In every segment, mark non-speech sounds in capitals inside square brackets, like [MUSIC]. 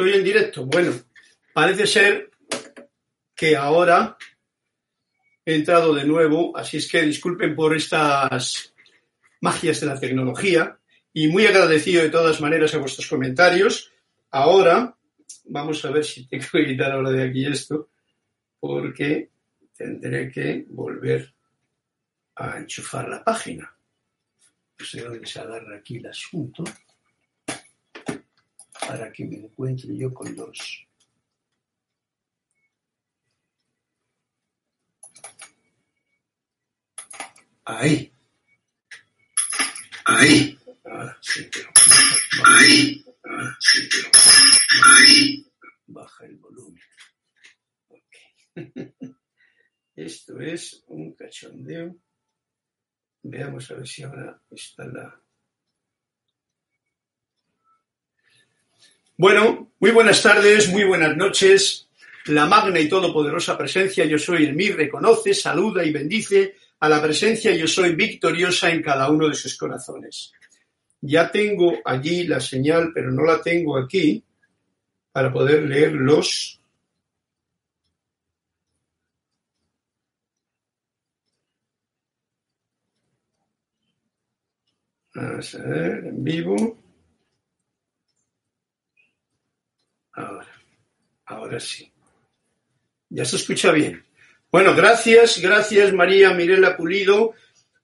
Estoy en directo. Bueno, parece ser que ahora he entrado de nuevo, así es que disculpen por estas magias de la tecnología y muy agradecido de todas maneras a vuestros comentarios. Ahora vamos a ver si tengo que quitar ahora de aquí esto, porque tendré que volver a enchufar la página. No sé dónde se agarra aquí el asunto para que me encuentre yo con los... Ahí. Ahí. Pero... Ahí. Pero... Ahí. Baja el volumen. Ok. [LAUGHS] Esto es un cachondeo. Veamos a ver si ahora está la... Bueno, muy buenas tardes, muy buenas noches. La magna y todopoderosa presencia yo soy en mí reconoce, saluda y bendice a la presencia yo soy victoriosa en cada uno de sus corazones. Ya tengo allí la señal, pero no la tengo aquí para poder leer los Vamos a ver, en vivo. Ahora, ahora sí. Ya se escucha bien. Bueno, gracias, gracias María Mirela Pulido,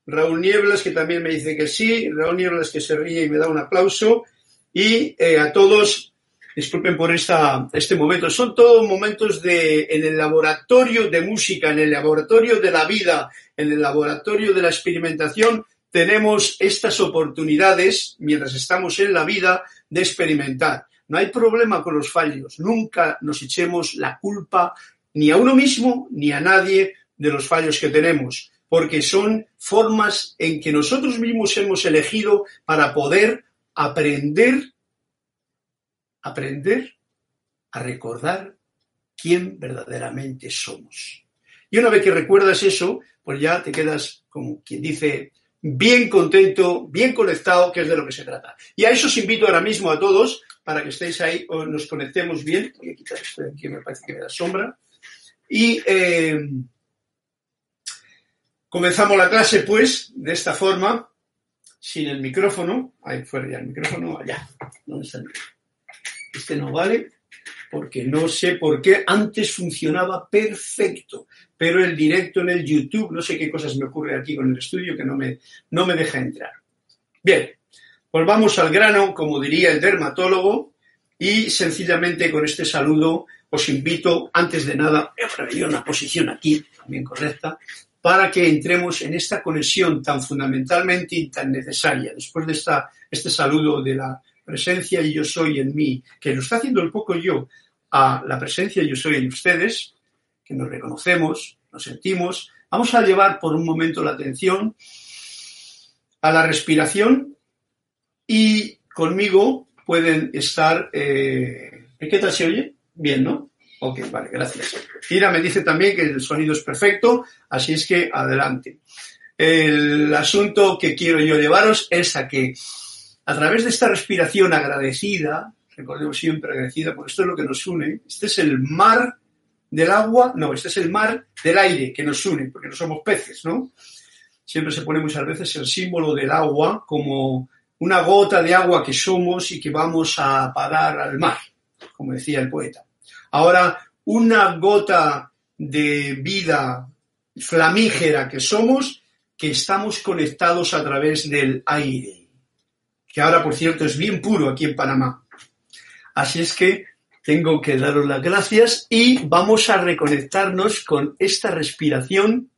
Raúl Nieblas, que también me dice que sí, Raúl Nieblas que se ríe y me da un aplauso, y eh, a todos, disculpen por esta, este momento, son todos momentos de, en el laboratorio de música, en el laboratorio de la vida, en el laboratorio de la experimentación, tenemos estas oportunidades, mientras estamos en la vida, de experimentar. No hay problema con los fallos. Nunca nos echemos la culpa ni a uno mismo ni a nadie de los fallos que tenemos, porque son formas en que nosotros mismos hemos elegido para poder aprender, aprender a recordar quién verdaderamente somos. Y una vez que recuerdas eso, pues ya te quedas como quien dice, bien contento, bien conectado, que es de lo que se trata. Y a eso os invito ahora mismo a todos para que estéis ahí o nos conectemos bien. Voy a quitar esto de aquí, me parece que me da sombra. Y eh, comenzamos la clase, pues, de esta forma, sin el micrófono. Ahí fuera ya el micrófono, allá. ¿Dónde está el micrófono? Este no vale porque no sé por qué antes funcionaba perfecto, pero el directo en el YouTube, no sé qué cosas me ocurre aquí con el estudio que no me, no me deja entrar. Bien, pues vamos al grano, como diría el dermatólogo, y sencillamente con este saludo os invito, antes de nada, voy a una posición aquí, también correcta, para que entremos en esta conexión tan fundamentalmente y tan necesaria. Después de esta, este saludo de la presencia y yo soy en mí, que lo está haciendo el poco yo a la presencia yo soy en ustedes, que nos reconocemos, nos sentimos, vamos a llevar por un momento la atención a la respiración y conmigo pueden estar... Eh, ¿Qué tal se oye? Bien, ¿no? Ok, vale, gracias. Mira, me dice también que el sonido es perfecto, así es que adelante. El asunto que quiero yo llevaros es a que a través de esta respiración agradecida, recordemos siempre agradecida, porque esto es lo que nos une, este es el mar del agua, no, este es el mar del aire que nos une, porque no somos peces, ¿no? Siempre se pone muchas veces el símbolo del agua como una gota de agua que somos y que vamos a parar al mar, como decía el poeta. Ahora, una gota de vida flamígera que somos, que estamos conectados a través del aire que ahora, por cierto, es bien puro aquí en Panamá. Así es que tengo que daros las gracias y vamos a reconectarnos con esta respiración,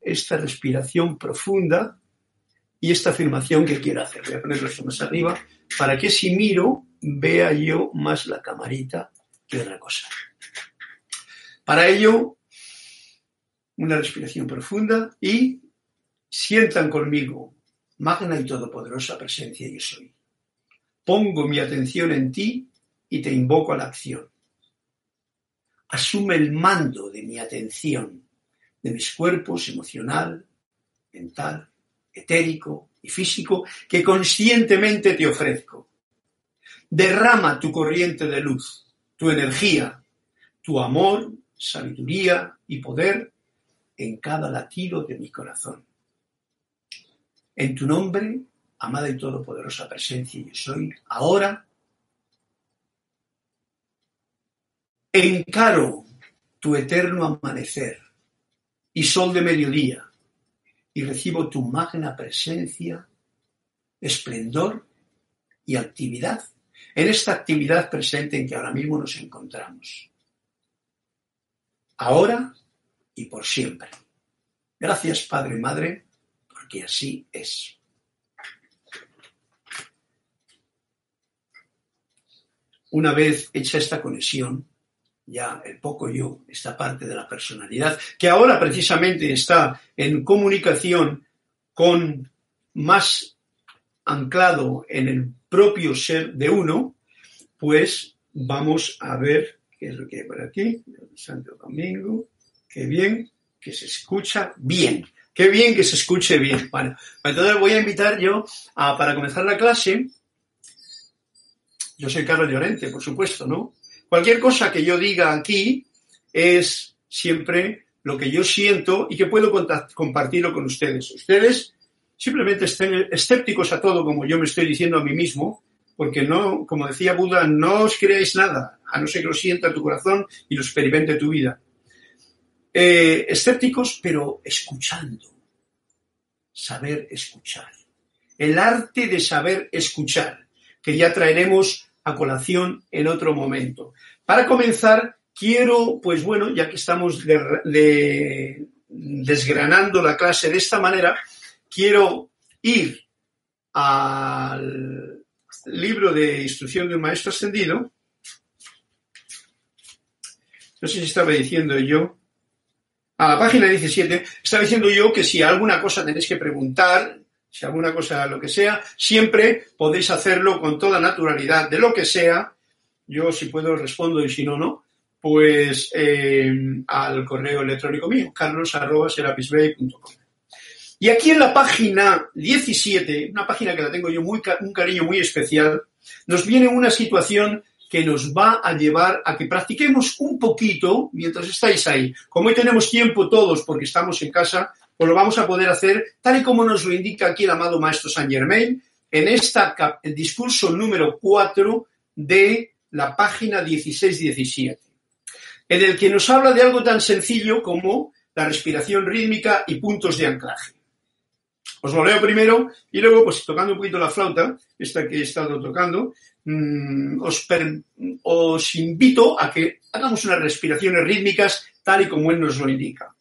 esta respiración profunda y esta afirmación que quiero hacer. Voy a ponerlo más arriba para que si miro vea yo más la camarita que otra cosa. Para ello, una respiración profunda y sientan conmigo magna y todopoderosa presencia yo soy. Pongo mi atención en ti y te invoco a la acción. Asume el mando de mi atención, de mis cuerpos emocional, mental, etérico y físico que conscientemente te ofrezco. Derrama tu corriente de luz, tu energía, tu amor, sabiduría y poder en cada latido de mi corazón. En tu nombre, amada y todopoderosa presencia, yo soy ahora. Encaro tu eterno amanecer y sol de mediodía y recibo tu magna presencia, esplendor y actividad en esta actividad presente en que ahora mismo nos encontramos. Ahora y por siempre. Gracias, Padre y Madre, porque así es. Una vez hecha esta conexión, ya el poco yo, esta parte de la personalidad, que ahora precisamente está en comunicación con más anclado en el propio ser de uno, pues vamos a ver qué es lo que hay por aquí. Santo Domingo, qué bien que se escucha bien. Qué bien que se escuche bien. Bueno, entonces voy a invitar yo a, para comenzar la clase, yo soy Carlos Llorente, por supuesto, ¿no? Cualquier cosa que yo diga aquí es siempre lo que yo siento y que puedo compartirlo con ustedes. Ustedes simplemente estén escépticos a todo, como yo me estoy diciendo a mí mismo, porque no, como decía Buda, no os creáis nada, a no ser que lo sienta tu corazón y lo experimente tu vida. Eh, escépticos, pero escuchando. Saber escuchar. El arte de saber escuchar, que ya traeremos a colación en otro momento. Para comenzar, quiero, pues bueno, ya que estamos desgranando la clase de esta manera, quiero ir al libro de instrucción de un maestro ascendido. No sé si estaba diciendo yo a la página 17, estaba diciendo yo que si alguna cosa tenéis que preguntar, si alguna cosa, lo que sea, siempre podéis hacerlo con toda naturalidad, de lo que sea. Yo si puedo respondo y si no, no. Pues eh, al correo electrónico mío, carlos.serapisbay.com. Y aquí en la página 17, una página que la tengo yo muy, un cariño muy especial, nos viene una situación que nos va a llevar a que practiquemos un poquito mientras estáis ahí. Como hoy tenemos tiempo todos porque estamos en casa, pues lo vamos a poder hacer tal y como nos lo indica aquí el amado Maestro Saint Germain en esta, el discurso número 4 de la página 16-17, en el que nos habla de algo tan sencillo como la respiración rítmica y puntos de anclaje. Os lo leo primero y luego, pues tocando un poquito la flauta, esta que he estado tocando, Mm, os, invito a que hagamos unas respiraciones rítmicas tal y como él nos lo indica.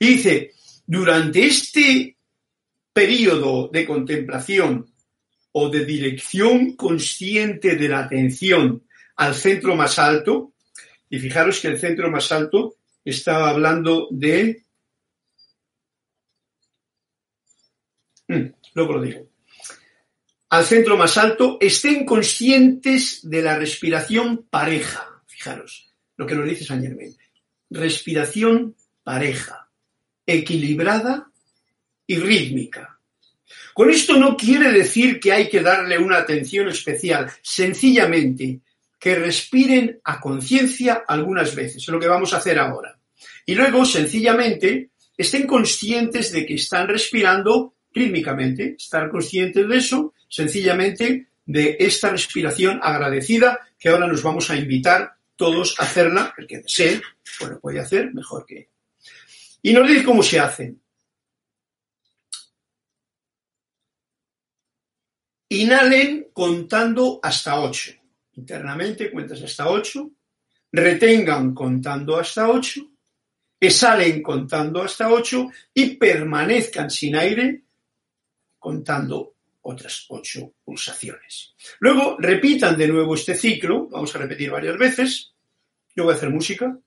Y dice, durante este periodo de contemplación o de dirección consciente de la atención al centro más alto, y fijaros que el centro más alto estaba hablando de... Mm, luego lo digo al centro más alto, estén conscientes de la respiración pareja. Fijaros lo que nos dice San Germain. Respiración pareja, equilibrada y rítmica. Con esto no quiere decir que hay que darle una atención especial, sencillamente que respiren a conciencia algunas veces, es lo que vamos a hacer ahora. Y luego, sencillamente, estén conscientes de que están respirando rítmicamente, estar conscientes de eso sencillamente de esta respiración agradecida que ahora nos vamos a invitar todos a hacerla, el que desee, bueno, puede hacer mejor que. Y nos dice cómo se hace. Inhalen contando hasta ocho. Internamente cuentas hasta ocho. Retengan contando hasta ocho. Exhalen contando hasta ocho y permanezcan sin aire contando otras ocho pulsaciones. Luego repitan de nuevo este ciclo, vamos a repetir varias veces, yo voy a hacer música,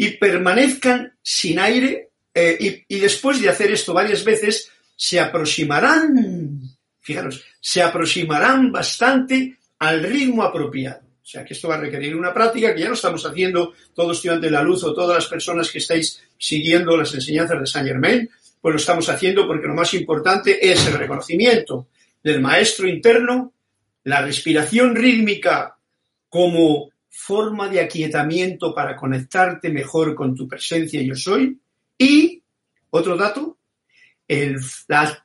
y permanezcan sin aire eh, y, después de hacer esto varias veces, se aproximarán, fijaros, se aproximarán bastante al ritmo apropiado. O sea que esto va a requerir una práctica que ya lo estamos haciendo todos estudiantes de la luz o todas las personas que estáis siguiendo las enseñanzas de Saint Germain pues lo estamos haciendo porque lo más importante es el reconocimiento del maestro interno la respiración rítmica como forma de aquietamiento para conectarte mejor con tu presencia yo soy. Y, otro dato, el, la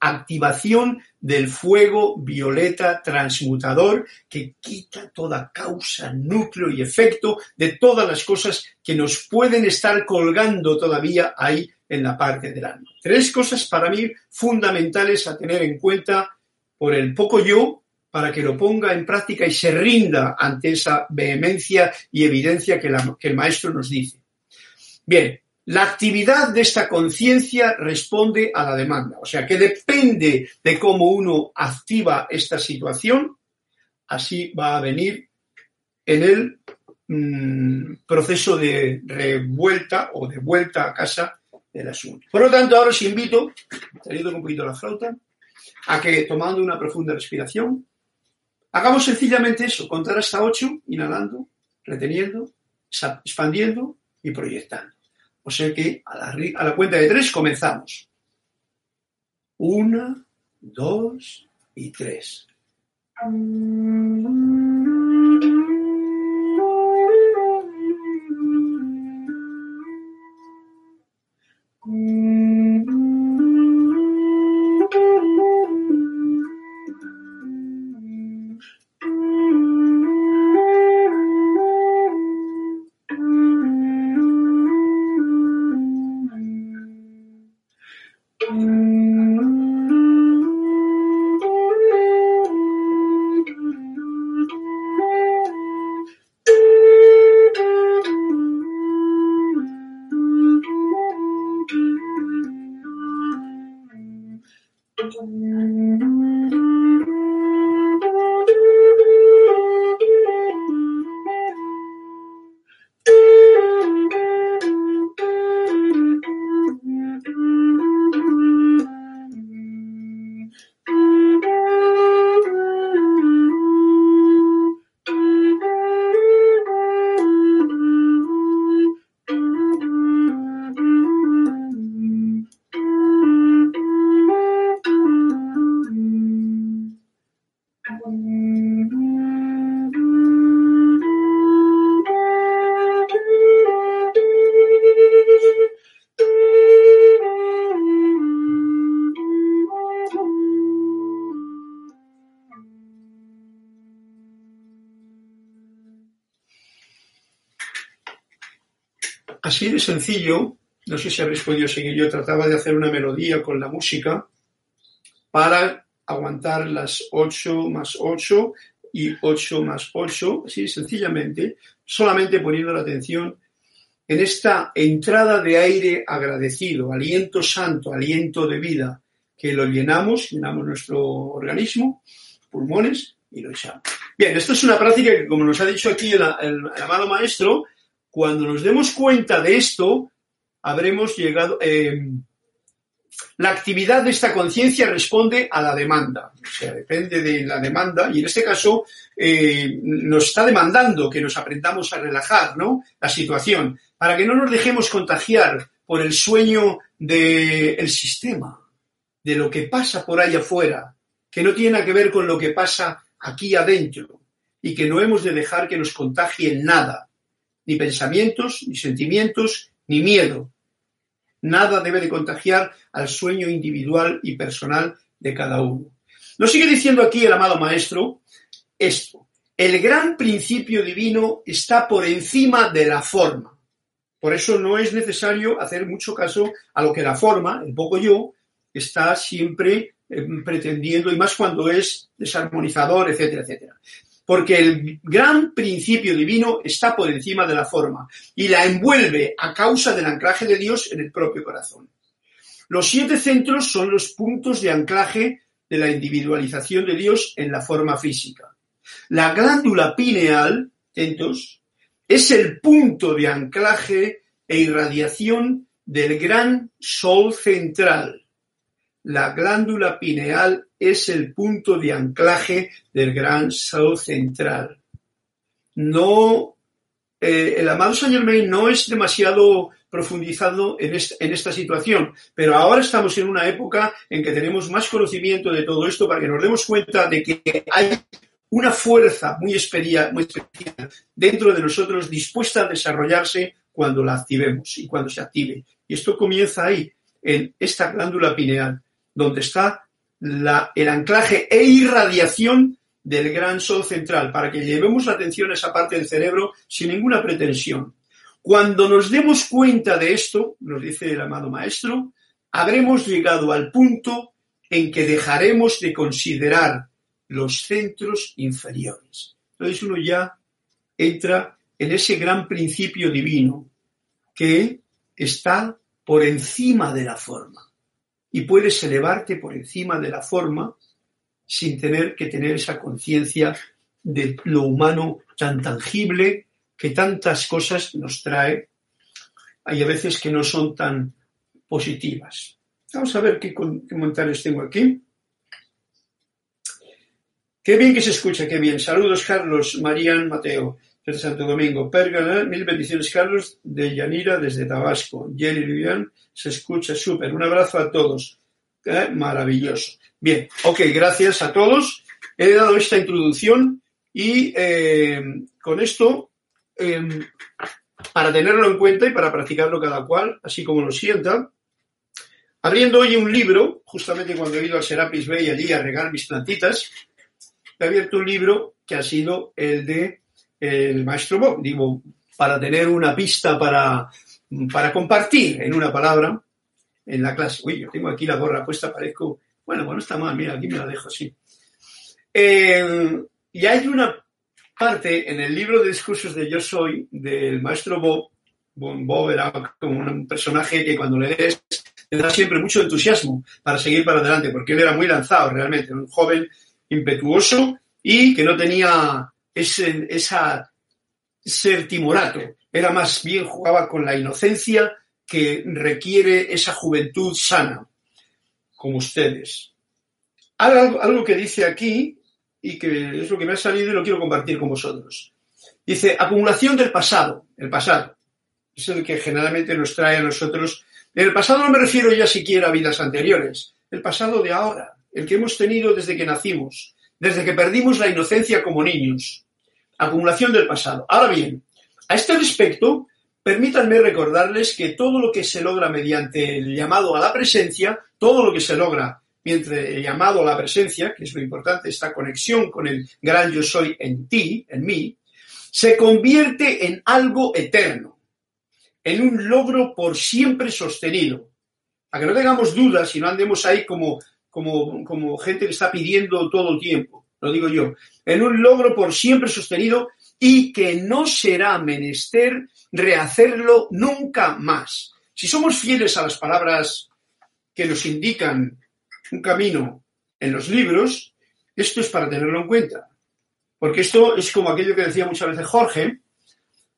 activación del fuego violeta transmutador que quita toda causa, núcleo y efecto de todas las cosas que nos pueden estar colgando todavía ahí en la parte del alma. Tres cosas para mí fundamentales a tener en cuenta por el poco yo para que lo ponga en práctica y se rinda ante esa vehemencia y evidencia que, el maestro nos dice. Bien, la actividad de esta conciencia responde a la demanda, o sea que depende de cómo uno activa esta situación, así va a venir en el mm, proceso de revuelta o de vuelta a casa del asunto. Por lo tanto, ahora os invito, saliendo un poquito la flauta, a que tomando una profunda respiración, hagamos sencillamente eso, contar hasta ocho, inhalando, reteniendo, expandiendo y proyectando. O sea que a la, a la cuenta de tres comenzamos. Una, dos y tres. De sencillo, no sé si habréis podido seguir, yo trataba de hacer una melodía con la música para aguantar las 8 más 8 y 8 más 8, así sencillamente, solamente poniendo la atención en esta entrada de aire agradecido, aliento santo, aliento de vida, que lo llenamos, llenamos nuestro organismo, pulmones y lo echamos. Bien, esto es una práctica que, como nos ha dicho aquí el amado maestro, cuando nos demos cuenta de esto, habremos llegado. Eh, la actividad de esta conciencia responde a la demanda, o sea, depende de la demanda, y en este caso eh, nos está demandando que nos aprendamos a relajar ¿no? la situación, para que no nos dejemos contagiar por el sueño del sistema, de lo que pasa por ahí afuera, que no tiene que ver con lo que pasa aquí adentro, y que no hemos de dejar que nos contagie nada ni pensamientos, ni sentimientos, ni miedo. Nada debe de contagiar al sueño individual y personal de cada uno. Nos sigue diciendo aquí el amado maestro esto. El gran principio divino está por encima de la forma. Por eso no es necesario hacer mucho caso a lo que la forma, el poco yo, está siempre eh, pretendiendo, y más cuando es desarmonizador, etcétera, etcétera porque el gran principio divino está por encima de la forma y la envuelve a causa del anclaje de Dios en el propio corazón. Los siete centros son los puntos de anclaje de la individualización de Dios en la forma física. La glándula pineal, atentos, es el punto de anclaje e irradiación del gran sol central. La glándula pineal es el punto de anclaje del gran sol central. No eh, el amado Saint Germain no es demasiado profundizado en esta, situación, pero ahora estamos en una época en que tenemos más conocimiento de todo esto para que nos demos cuenta de que hay una fuerza muy especial dentro de nosotros dispuesta a desarrollarse cuando la activemos y cuando se active. Y esto comienza ahí, en esta glándula pineal, donde está el anclaje e irradiación del gran sol central, para que llevemos la atención a esa parte del cerebro sin ninguna pretensión. Cuando nos demos cuenta de esto, nos dice el amado maestro, habremos llegado al punto en que dejaremos de considerar los centros inferiores. Entonces uno ya entra en ese gran principio divino que está por encima de la forma y puedes elevarte por encima de la forma sin tener que tener esa conciencia de lo humano tan tangible que tantas cosas nos trae. Hay a veces que no son tan positivas. Vamos a ver qué, comentarios tengo aquí. Qué bien que se escucha, qué bien. Saludos, Carlos, Marían, Mateo, desde Santo Domingo. Pérgala, mil bendiciones, Carlos, de Yanira, desde Tabasco. Jenny Vivian, se escucha súper. Un abrazo a todos. Eh, maravilloso. Bien, ok, gracias a todos. He dado esta introducción y eh, con esto, em, para tenerlo en cuenta y para practicarlo cada cual, así como lo sienta, abriendo hoy un libro, justamente cuando he ido al Serapis Bay allí a regar mis plantitas, he abierto un libro que ha sido el de el maestro Bob, digo, para tener una pista para, para compartir en una palabra en la clase. Uy, yo tengo aquí la gorra puesta, parezco bueno, bueno, está mal, mira, aquí me la dejo así. Eh, y hay una parte en el libro de discursos de Yo Soy, del maestro Bob, Bob era como un personaje que cuando lees te da siempre mucho entusiasmo para seguir para adelante, porque él era muy lanzado realmente, un joven impetuoso y que no tenía ese esa ser timorato, era más bien jugaba con la inocencia que requiere esa juventud sana como ustedes. Algo, algo que dice aquí y que es lo que me ha salido y lo quiero compartir con vosotros. Dice, acumulación del pasado, el pasado. Es el que generalmente nos trae a nosotros. El pasado no me refiero ya siquiera a vidas anteriores, el pasado de ahora, el que hemos tenido desde que nacimos, desde que perdimos la inocencia como niños. Acumulación del pasado. Ahora bien, a este respecto, Permítanme recordarles que todo lo que se logra mediante el llamado a la presencia, todo lo que se logra mientras el llamado a la presencia, que es lo importante, esta conexión con el gran yo soy en ti, en mí, se convierte en algo eterno, en un logro por siempre sostenido. Para que no tengamos dudas y no andemos ahí como, como, como gente que está pidiendo todo el tiempo, lo digo yo, en un logro por siempre sostenido y que no será menester rehacerlo nunca más. Si somos fieles a las palabras que nos indican un camino en los libros, esto es para tenerlo en cuenta. Porque esto es como aquello que decía muchas veces Jorge,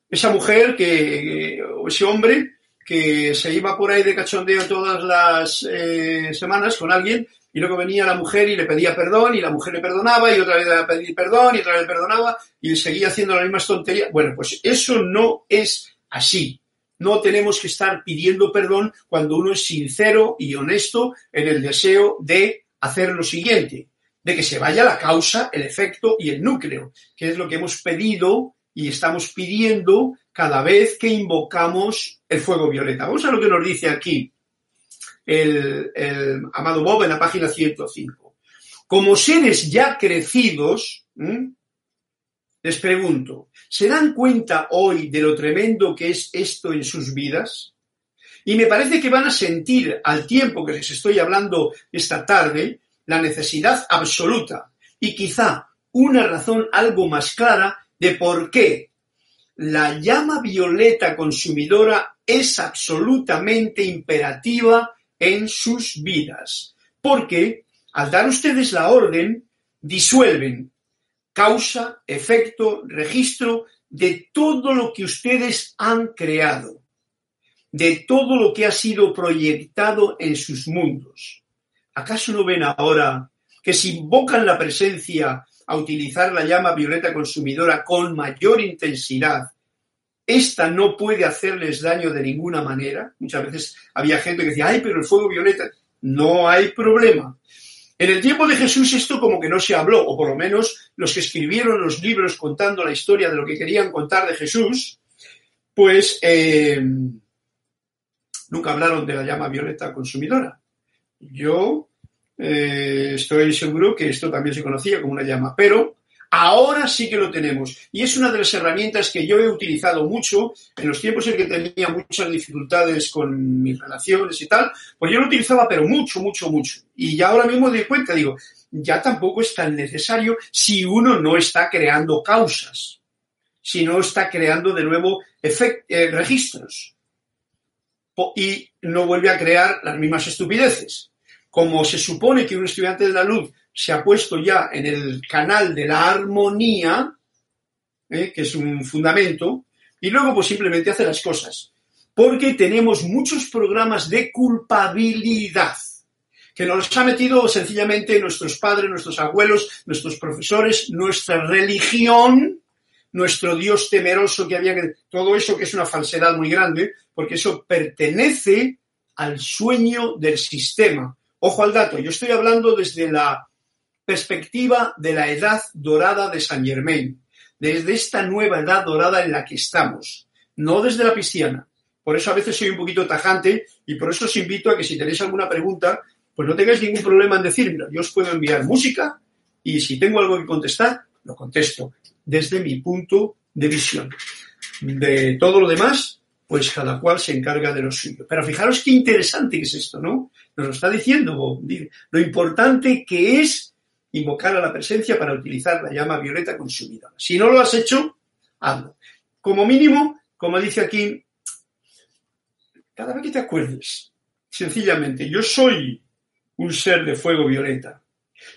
esa mujer que, o ese hombre que se iba por ahí de cachondeo todas las eh, semanas con alguien y luego venía la mujer y le pedía perdón y la mujer le perdonaba y otra vez le pedía perdón y otra vez le perdonaba y seguía haciendo las mismas tonterías. Bueno, pues eso no es así. No tenemos que estar pidiendo perdón cuando uno es sincero y honesto en el deseo de hacer lo siguiente, de que se vaya la causa, el efecto y el núcleo, que es lo que hemos pedido y estamos pidiendo cada vez que invocamos el fuego violeta. Vamos a lo que nos dice aquí el, amado Bob en la página 105. Como seres ya crecidos, les pregunto, ¿se dan cuenta hoy de lo tremendo que es esto en sus vidas? Y me parece que van a sentir al tiempo que les estoy hablando esta tarde la necesidad absoluta y quizá una razón algo más clara de por qué la llama violeta consumidora es absolutamente imperativa en sus vidas. Porque al dar ustedes la orden, disuelven causa, efecto, registro de todo lo que ustedes han creado, de todo lo que ha sido proyectado en sus mundos. ¿Acaso no ven ahora que si invocan la presencia a utilizar la llama violeta consumidora con mayor intensidad, esta no puede hacerles daño de ninguna manera. Muchas veces había gente que decía, ay, pero el fuego violeta, no hay problema. En el tiempo de Jesús esto como que no se habló, o por lo menos los que escribieron los libros contando la historia de lo que querían contar de Jesús, pues eh, nunca hablaron de la llama violeta consumidora. Yo eh, estoy seguro que esto también se conocía como una llama, pero Ahora sí que lo tenemos. Y es una de las herramientas que yo he utilizado mucho en los tiempos en que tenía muchas dificultades con mis relaciones y tal. Pues yo lo utilizaba, pero mucho, mucho, mucho. Y ya ahora mismo doy cuenta, digo, ya tampoco es tan necesario si uno no está creando causas, si no está creando de nuevo eh, registros y no vuelve a crear las mismas estupideces. Como se supone que un estudiante de la luz se ha puesto ya en el canal de la armonía, ¿eh? que es un fundamento, y luego pues simplemente hace las cosas. Porque tenemos muchos programas de culpabilidad que nos ha metido sencillamente nuestros padres, nuestros abuelos, nuestros profesores, nuestra religión, nuestro Dios temeroso que había que... Todo eso que es una falsedad muy grande, porque eso pertenece al sueño del sistema. Ojo al dato, yo estoy hablando desde la perspectiva de la edad dorada de San Germain, desde esta nueva edad dorada en la que estamos, no desde la pisciana. Por eso a veces soy un poquito tajante y por eso os invito a que si tenéis alguna pregunta, pues no tengáis ningún problema en decírmelo. Yo os puedo enviar música y si tengo algo que contestar, lo contesto desde mi punto de visión. De todo lo demás, pues cada cual se encarga de lo suyo. Pero fijaros qué interesante es esto, ¿no? Nos lo está diciendo lo importante que es invocar a la presencia para utilizar la llama violeta consumidora. Si no lo has hecho, hazlo. Como mínimo, como dice aquí, cada vez que te acuerdes, sencillamente, yo soy un ser de fuego violeta.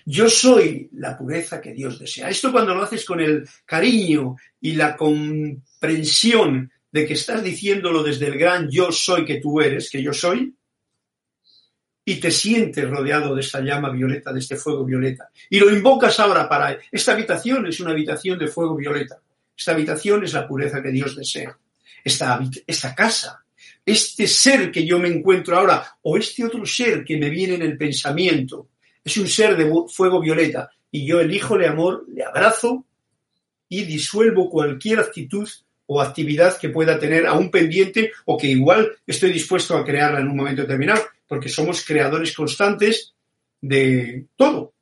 Yo soy la pureza que Dios desea. Esto cuando lo haces con el cariño y la comprensión de que estás diciéndolo desde el gran yo soy que tú eres, que yo soy, y te sientes rodeado de esta llama violeta, de este fuego violeta. Y lo invocas ahora para... Esta habitación es una habitación de fuego violeta. Esta habitación es la pureza que Dios desea. Esta, esta casa, este ser que yo me encuentro ahora, o este otro ser que me viene en el pensamiento, es un ser de fuego violeta. Y yo elijo el amor, le abrazo y disuelvo cualquier actitud o actividad que pueda tener a un pendiente o que igual estoy dispuesto a crearla en un momento determinado porque somos creadores constantes de todo.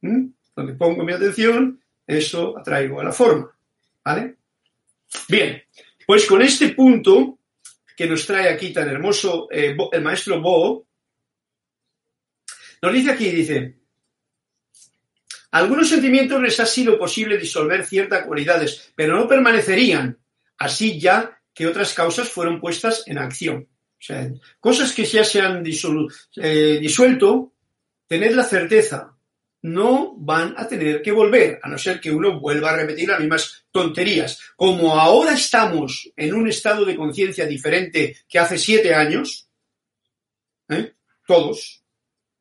Donde pongo mi atención, eso atraigo a la forma. ¿Vale? Bien, pues con este punto que nos trae aquí tan hermoso eh, el maestro Bo, nos dice aquí, dice, algunos sentimientos les ha sido posible disolver ciertas cualidades, pero no permanecerían, así ya que otras causas fueron puestas en acción. O sea, cosas que ya se han eh, disuelto, tened la certeza, no van a tener que volver, a no ser que uno vuelva a repetir las mismas tonterías. Como ahora estamos en un estado de conciencia diferente que hace siete años, ¿eh? todos,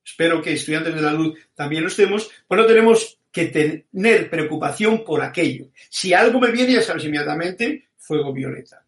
espero que estudiantes de la luz también lo estemos, pues no tenemos que tener preocupación por aquello. Si algo me viene, ya sabes inmediatamente, fuego violeta.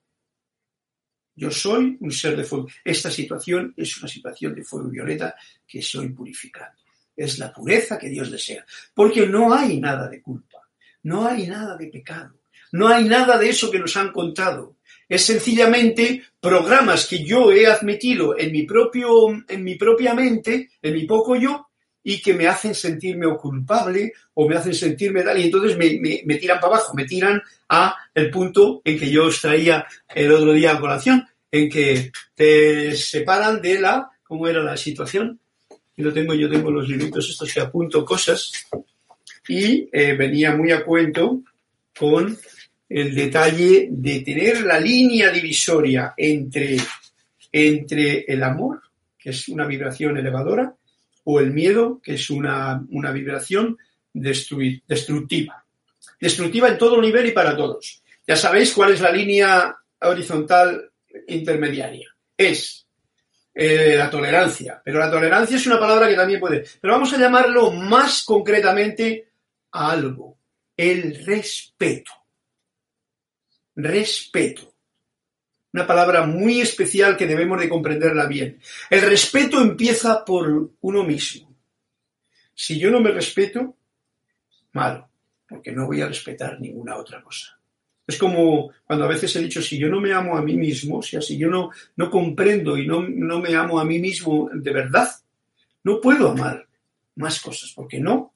Yo soy un ser de fuego. Esta situación es una situación de fuego violeta que soy purificando. Es la pureza que Dios desea. Porque no hay nada de culpa. No hay nada de pecado. No hay nada de eso que nos han contado. Es sencillamente programas que yo he admitido en mi, propio, en mi propia mente, en mi poco yo, y que me hacen sentirme culpable o me hacen sentirme tal, y entonces me, me, tiran para abajo, me tiran a el punto en que yo os traía el otro día a colación, en que te separan de la, ¿cómo era la situación? Y lo tengo, yo tengo los libritos estos que apunto cosas, y eh, venía muy a cuento con el detalle de tener la línea divisoria entre, entre el amor, que es una vibración elevadora, o el miedo, que es una, vibración destructiva. Destructiva en todo nivel y para todos. Ya sabéis cuál es la línea horizontal intermediaria. Es eh, la tolerancia. Pero la tolerancia es una palabra que también puede. Pero vamos a llamarlo más concretamente algo. El respeto. Respeto. Una palabra muy especial que debemos de comprenderla bien. El respeto empieza por uno mismo. Si yo no me respeto, malo, porque no voy a respetar ninguna otra cosa. Es como cuando a veces he dicho, si yo no me amo a mí mismo, o sea, si yo no, no comprendo y no, no me amo a mí mismo de verdad, no puedo amar más cosas, porque no,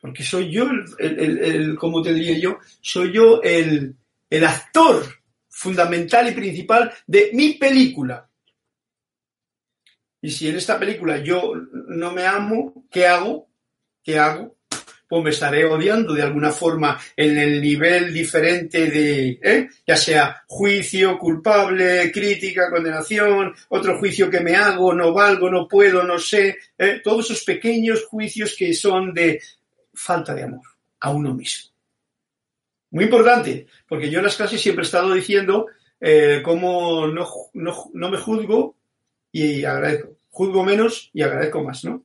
porque soy yo, el, el, el, como te diría yo, soy yo el, el actor fundamental y principal de mi película. Y si en esta película yo no me amo, ¿qué hago? ¿Qué hago? Pues me estaré odiando de alguna forma en el nivel diferente de, ¿eh? ya sea juicio, culpable, crítica, condenación, otro juicio que me hago, no valgo, no puedo, no sé, ¿eh? todos esos pequeños juicios que son de falta de amor a uno mismo. Muy importante, porque yo en las clases siempre he estado diciendo eh, cómo no, no, no, me juzgo y agradezco. Juzgo menos y agradezco más, ¿no?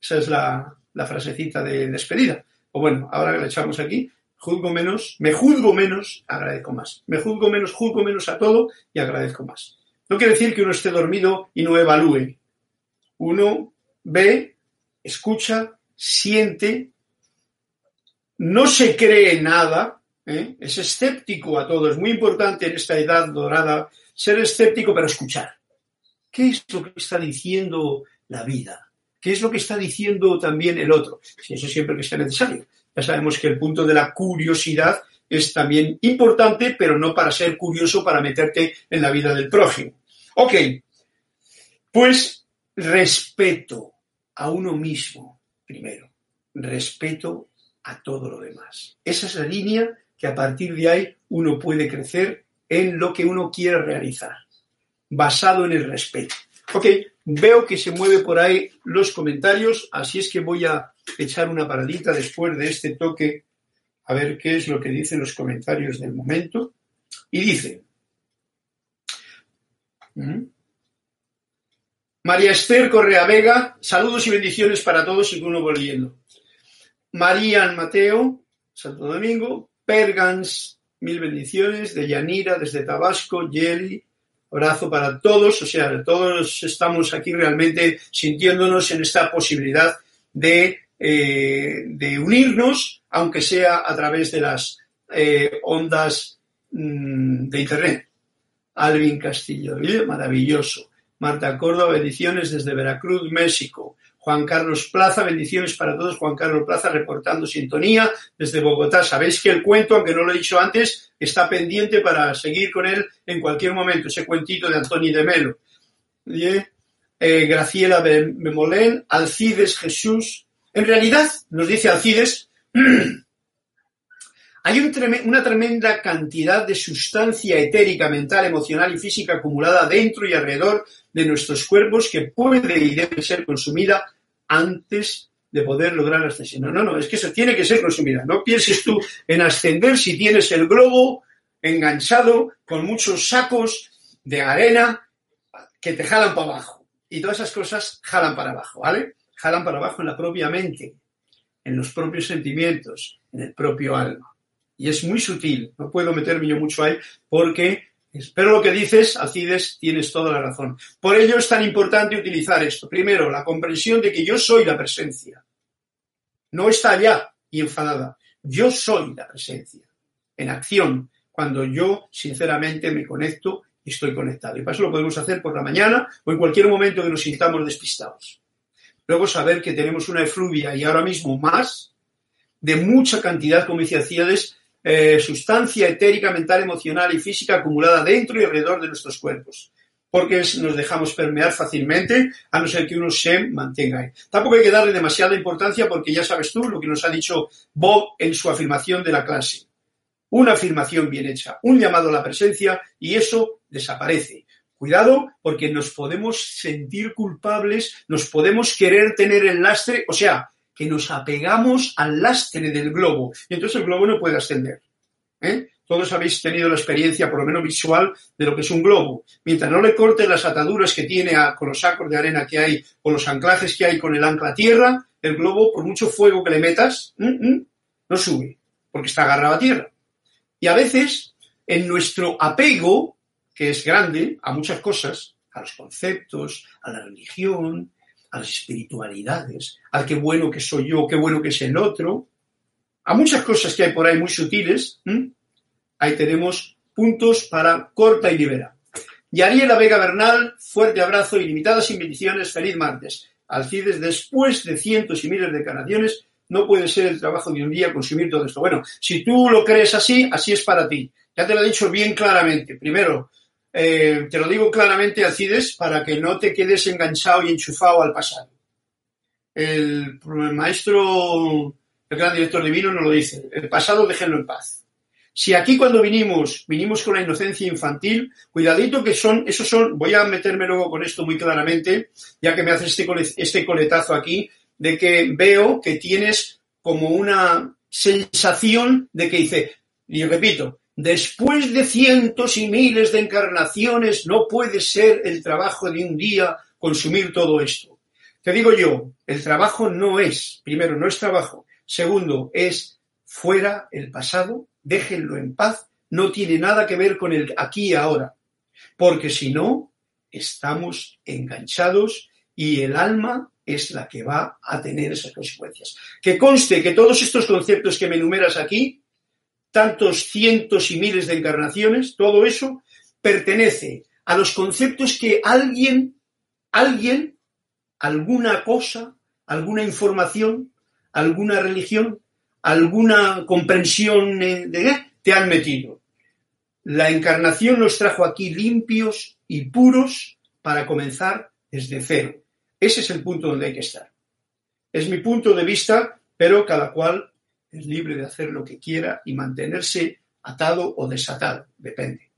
Esa es la, la frasecita de despedida. O bueno, ahora que la echamos aquí, juzgo menos, me juzgo menos, agradezco más. Me juzgo menos, juzgo menos a todo y agradezco más. No quiere decir que uno esté dormido y no evalúe. Uno ve, escucha, siente, no se cree nada, ¿eh? es escéptico a todo. Es muy importante en esta edad dorada ser escéptico, pero escuchar. ¿Qué es lo que está diciendo la vida? ¿Qué es lo que está diciendo también el otro? Si eso siempre que sea necesario. Ya sabemos que el punto de la curiosidad es también importante, pero no para ser curioso, para meterte en la vida del prójimo. Ok, pues respeto a uno mismo, primero. Respeto a todo lo demás. Esa es la línea que a partir de ahí uno puede crecer en lo que uno quiere realizar, basado en el respeto. Ok, veo que se mueve por ahí los comentarios, así es que voy a echar una paradita después de este toque a ver qué es lo que dicen los comentarios del momento. Y dice, ¿Mm? María Esther Correa Vega, saludos y bendiciones para todos y uno volviendo. Marían Mateo, Santo Domingo, Pergans, mil bendiciones, de Yanira, desde Tabasco, Yeli, abrazo para todos, o sea, todos estamos aquí realmente sintiéndonos en esta posibilidad de, eh, de unirnos, aunque sea a través de las eh, ondas mmm, de Internet. Alvin Castillo, maravilloso. Marta Córdoba, bendiciones desde Veracruz, México. Juan Carlos Plaza, bendiciones para todos. Juan Carlos Plaza reportando sintonía desde Bogotá. Sabéis que el cuento, aunque no lo he dicho antes, está pendiente para seguir con él en cualquier momento, ese cuentito de Antonio de Melo. Eh, Graciela Memolén, Alcides Jesús. En realidad, nos dice Alcides, [CLEARS THROAT] hay una tremenda cantidad de sustancia etérica, mental, emocional y física acumulada dentro y alrededor de nuestros cuerpos que puede y debe ser consumida antes de poder lograr la ascensión. No, no, no, es que eso tiene que ser consumida. No pienses tú en ascender si tienes el globo enganchado con muchos sacos de arena que te jalan para abajo. Y todas esas cosas jalan para abajo, ¿vale? Jalan para abajo en la propia mente, en los propios sentimientos, en el propio alma. Y es muy sutil, no puedo meterme yo mucho ahí porque pero lo que dices, Alcides, tienes toda la razón. Por ello es tan importante utilizar esto. Primero, la comprensión de que yo soy la presencia. No está allá y enfadada. Yo soy la presencia. En acción, cuando yo sinceramente me conecto y estoy conectado. Y para eso lo podemos hacer por la mañana o en cualquier momento que nos sintamos despistados. Luego saber que tenemos una efluvia y ahora mismo más de mucha cantidad, como decía Alcides, eh, sustancia etérica, mental, emocional y física acumulada dentro y alrededor de nuestros cuerpos. Porque nos dejamos permear fácilmente, a no ser que uno se mantenga ahí. Tampoco hay que darle demasiada importancia porque ya sabes tú lo que nos ha dicho Bob en su afirmación de la clase. Una afirmación bien hecha, un llamado a la presencia y eso desaparece. Cuidado porque nos podemos sentir culpables, nos podemos querer tener el lastre, o sea, que nos apegamos al lastre del globo y entonces el globo no puede ascender. ¿eh? Todos habéis tenido la experiencia, por lo menos visual, de lo que es un globo. Mientras no le corte las ataduras que tiene con los sacos de arena que hay o los anclajes que hay con el ancla tierra, el globo, por mucho fuego que le metas, no sube, porque está agarrado a tierra. Y a veces, en nuestro apego, que es grande a muchas cosas, a los conceptos, a la religión, a las espiritualidades, al qué bueno que soy yo, qué bueno que es el otro, a muchas cosas que hay por ahí muy sutiles, ahí tenemos puntos para corta y libera. Y Ariela Vega Bernal, fuerte abrazo, ilimitadas bendiciones, feliz martes. Alcides, después de cientos y miles de encarnaciones, no puede ser el trabajo de un día consumir todo esto. Bueno, si tú lo crees así, así es para ti. Ya te lo he dicho bien claramente. Primero, eh, te lo digo claramente, Alcides, para que no te quedes enganchado y enchufado al pasado. El, maestro, el gran director divino nos lo dice. El pasado déjenlo en paz. Si aquí cuando vinimos, vinimos con la inocencia infantil, cuidadito que son, esos son, voy a meterme luego con esto muy claramente, ya que me hace este, este coletazo aquí, de que veo que tienes como una sensación de que dice, y repito, después de cientos y miles de encarnaciones no puede ser el trabajo de un día consumir todo esto. Te digo yo, el trabajo no es, primero, no es trabajo, segundo, es fuera el pasado, déjenlo en paz, no tiene nada que ver con el aquí y ahora, porque si no, estamos enganchados y el alma es la que va a tener esas consecuencias. Que conste que todos estos conceptos que me enumeras aquí, tantos cientos y miles de encarnaciones, todo eso pertenece a los conceptos que alguien, alguien, alguna cosa, alguna información, alguna religión, alguna comprensión de te han metido. La encarnación nos trajo aquí limpios y puros para comenzar desde cero. Ese es el punto donde hay que estar. Es mi punto de vista, pero cada cual es libre de hacer lo que quiera y mantenerse atado o desatado, depende.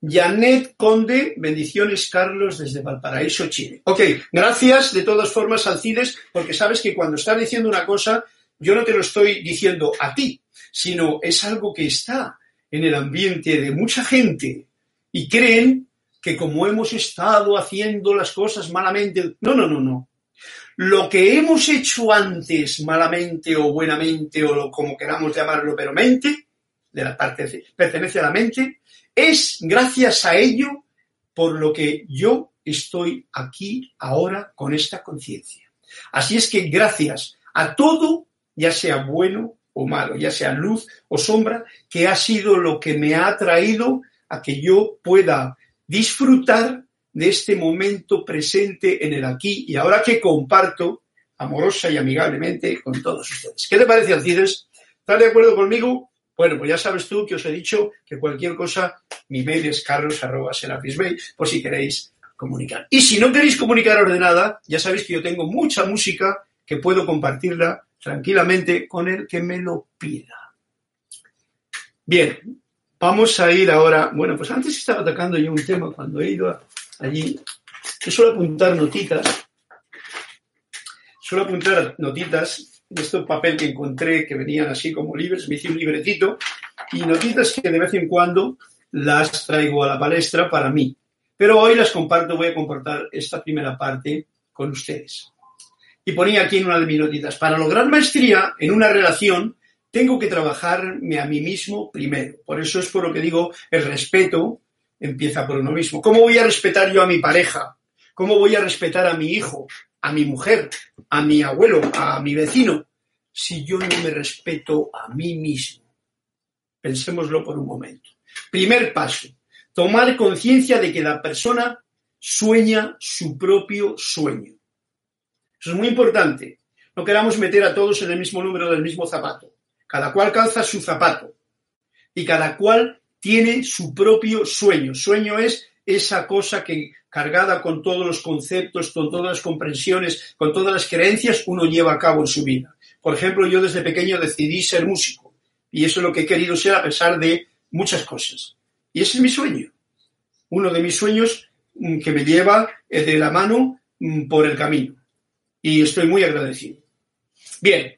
Janet Conde, bendiciones Carlos desde Valparaíso, Chile. Ok, gracias de todas formas Alcides, porque sabes que cuando estás diciendo una cosa, yo no te lo estoy diciendo a ti, sino es algo que está en el ambiente de mucha gente y creen que como hemos estado haciendo las cosas malamente, no, no, no, no. Lo que hemos hecho antes malamente o buenamente o como queramos llamarlo, pero mente, de la parte pertenece a la mente, es gracias a ello por lo que yo estoy aquí ahora con esta conciencia. Así es que gracias a todo, ya sea bueno o malo, ya sea luz o sombra, que ha sido lo que me ha traído a que yo pueda disfrutar de este momento presente en el aquí y ahora que comparto amorosa y amigablemente con todos ustedes. ¿Qué te parece, Alcides? ¿Estás de acuerdo conmigo? Bueno, pues ya sabes tú que os he dicho que cualquier cosa, mi mail es carlos.serapisbay, por si queréis comunicar. Y si no queréis comunicaros de nada, ya sabéis que yo tengo mucha música que puedo compartirla tranquilamente con el que me lo pida. Bien, Vamos a ir ahora, bueno, pues antes estaba atacando yo un tema cuando he ido allí, que suelo apuntar notitas, suelo apuntar notitas de este papel que encontré que venían así como libres, me hice un libretito y notitas que de vez en cuando las traigo a la palestra para mí. Pero hoy las comparto, voy a compartir esta primera parte con ustedes. Y ponía aquí en una de mis notitas, para lograr maestría en una relación tengo que trabajarme a mí mismo primero. Por eso es por lo que digo, el respeto empieza por uno mismo. ¿Cómo voy a respetar yo a mi pareja? ¿Cómo voy a respetar a mi hijo, a mi mujer, a mi abuelo, a mi vecino, si yo no me respeto a mí mismo? Pensémoslo por un momento. Primer paso, tomar conciencia de que la persona sueña su propio sueño. Eso es muy importante. No queramos meter a todos en el mismo número del mismo zapato. Cada cual calza su zapato y cada cual tiene su propio sueño. Sueño es esa cosa que cargada con todos los conceptos, con todas las comprensiones, con todas las creencias, uno lleva a cabo en su vida. Por ejemplo, yo desde pequeño decidí ser músico y eso es lo que he querido ser a pesar de muchas cosas. Y ese es mi sueño. Uno de mis sueños mm, que me lleva eh, de la mano mm, por el camino. Y estoy muy agradecido. Bien,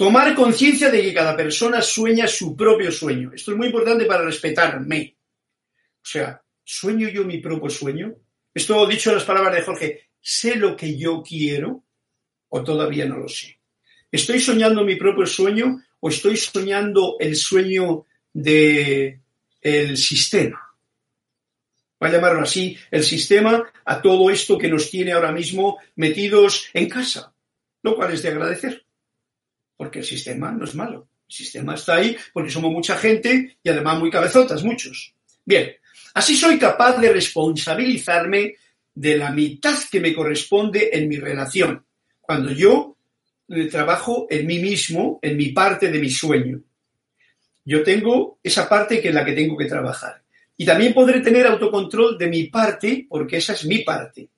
Tomar conciencia de que cada persona sueña su propio sueño. Esto es muy importante para respetarme. O sea, ¿sueño yo mi propio sueño? Esto dicho en las palabras de Jorge, ¿sé lo que yo quiero o todavía no lo sé? ¿Estoy soñando mi propio sueño o estoy soñando el sueño del el sistema? va a llamarlo así, el sistema a todo esto que nos tiene ahora mismo metidos en casa, lo cual es de agradecer, porque el sistema no es malo. El sistema está ahí porque somos mucha gente y además muy cabezotas, muchos. Bien, así soy capaz de responsabilizarme de la mitad que me corresponde en mi relación, cuando yo eh, trabajo en mí mismo, en mi parte de mi sueño. Yo tengo esa parte que es la que tengo que trabajar. Y también podré tener autocontrol de mi parte, porque esa es mi parte.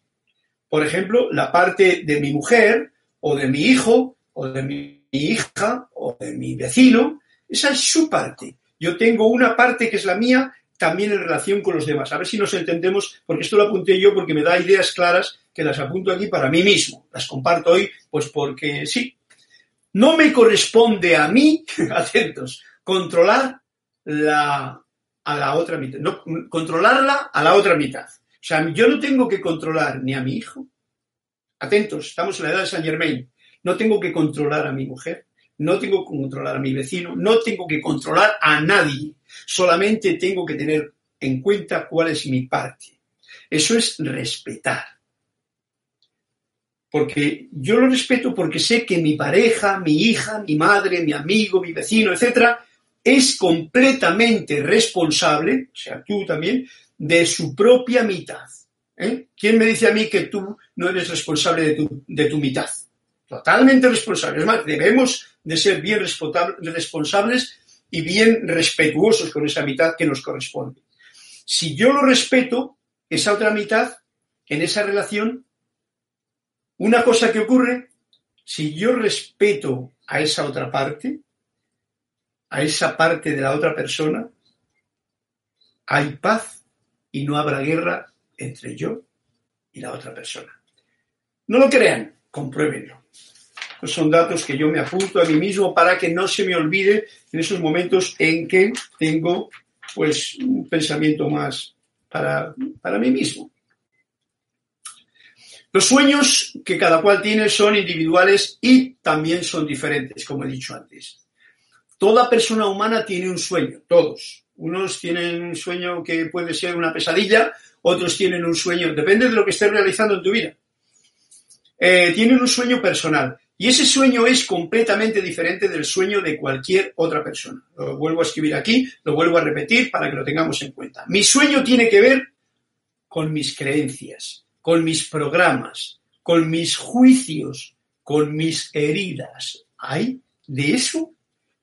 Por ejemplo, la parte de mi mujer, o de mi hijo, o de mi hija, o de mi vecino, esa es su parte. Yo tengo una parte que es la mía también en relación con los demás. A ver si nos entendemos, porque esto lo apunté yo porque me da ideas claras que las apunto aquí para mí mismo. Las comparto hoy, pues porque sí. No me corresponde a mí, [LAUGHS] atentos, controlar la, a la otra mitad, no, controlarla a la otra mitad. O sea, yo no tengo que controlar ni a mi hijo. Atentos, estamos en la edad de San Germain. No tengo que controlar a mi mujer, no tengo que controlar a mi vecino, no tengo que controlar a nadie. Solamente tengo que tener en cuenta cuál es mi parte. Eso es respetar. Porque yo lo respeto porque sé que mi pareja, mi hija, mi madre, mi amigo, mi vecino, etcétera, es completamente responsable, o sea, tú también, de su propia mitad. ¿Eh? ¿Quién me dice a mí que tú no eres responsable de tu, de tu mitad? Totalmente responsable. Es más, debemos de ser bien responsables y bien respetuosos con esa mitad que nos corresponde. Si yo lo respeto, esa otra mitad, en esa relación, una cosa que ocurre, si yo respeto a esa otra parte, a esa parte de la otra persona, hay paz y no habrá guerra entre yo y la otra persona. No lo crean, compruébenlo. Son datos que yo me apunto a mí mismo para que no se me olvide en esos momentos en que tengo pues un pensamiento más para, para mí mismo. Los sueños que cada cual tiene son individuales y también son diferentes, como he dicho antes. Toda persona humana tiene un sueño, todos. Unos tienen un sueño que puede ser una pesadilla, otros tienen un sueño, depende de lo que estés realizando en tu vida. Eh, tienen un sueño personal y ese sueño es completamente diferente del sueño de cualquier otra persona. Lo vuelvo a escribir aquí, lo vuelvo a repetir para que lo tengamos en cuenta. Mi sueño tiene que ver con mis creencias, con mis programas, con mis juicios, con mis heridas. ¿Hay de eso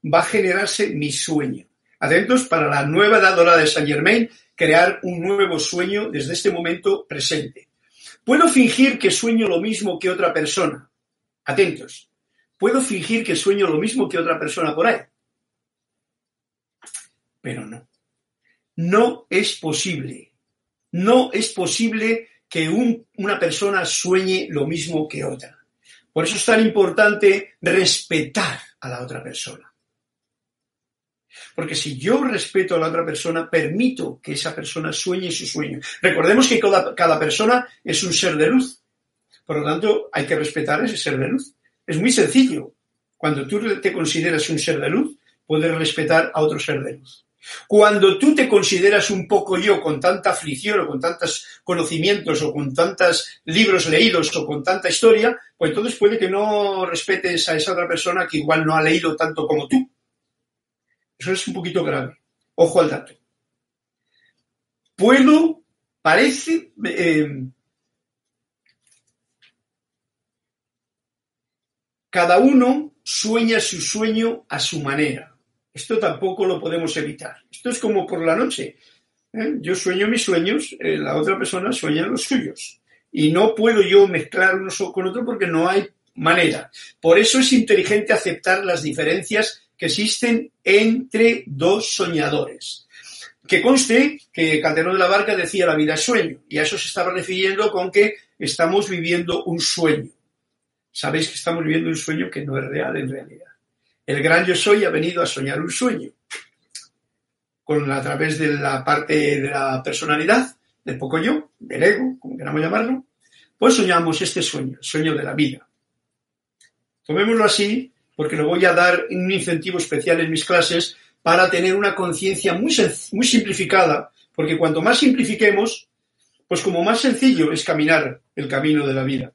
va a generarse mi sueño. Atentos para la nueva edad dorada de Saint Germain, crear un nuevo sueño desde este momento presente. Puedo fingir que sueño lo mismo que otra persona. Atentos. Puedo fingir que sueño lo mismo que otra persona por ahí. Pero no. No es posible. No es posible que una persona sueñe lo mismo que otra. Por eso es tan importante respetar a la otra persona. Porque si yo respeto a la otra persona, permito que esa persona sueñe su sueño. Recordemos que cada, persona es un ser de luz. Por lo tanto, hay que respetar ese ser de luz. Es muy sencillo. Cuando tú te consideras un ser de luz, puedes respetar a otro ser de luz. Cuando tú te consideras un poco yo con tanta aflicción o con tantos conocimientos o con tantos libros leídos o con tanta historia, pues entonces puede que no respetes a esa otra persona que igual no ha leído tanto como tú. Eso es un poquito grave. Ojo al dato. Puedo, parece, eh, cada uno sueña su sueño a su manera. Esto tampoco lo podemos evitar. Esto es como por la noche. ¿eh? Yo sueño mis sueños, eh, la otra persona sueña los suyos. Y no puedo yo mezclar uno con otro porque no hay manera. Por eso es inteligente aceptar las diferencias que existen entre dos soñadores. Que conste que Calderón de la Barca decía la vida es sueño, y a eso se estaba refiriendo con que estamos viviendo un sueño. Sabéis que estamos viviendo un sueño que no es real en realidad. El gran yo soy ha venido a soñar un sueño, con a través de la parte de la personalidad, del poco yo, del ego, como queramos llamarlo, pues soñamos este sueño, el sueño de la vida. Tomémoslo así porque lo voy a dar un incentivo especial en mis clases para tener una conciencia muy, muy simplificada, porque cuanto más simplifiquemos, Pues como más sencillo es caminar el camino de la vida.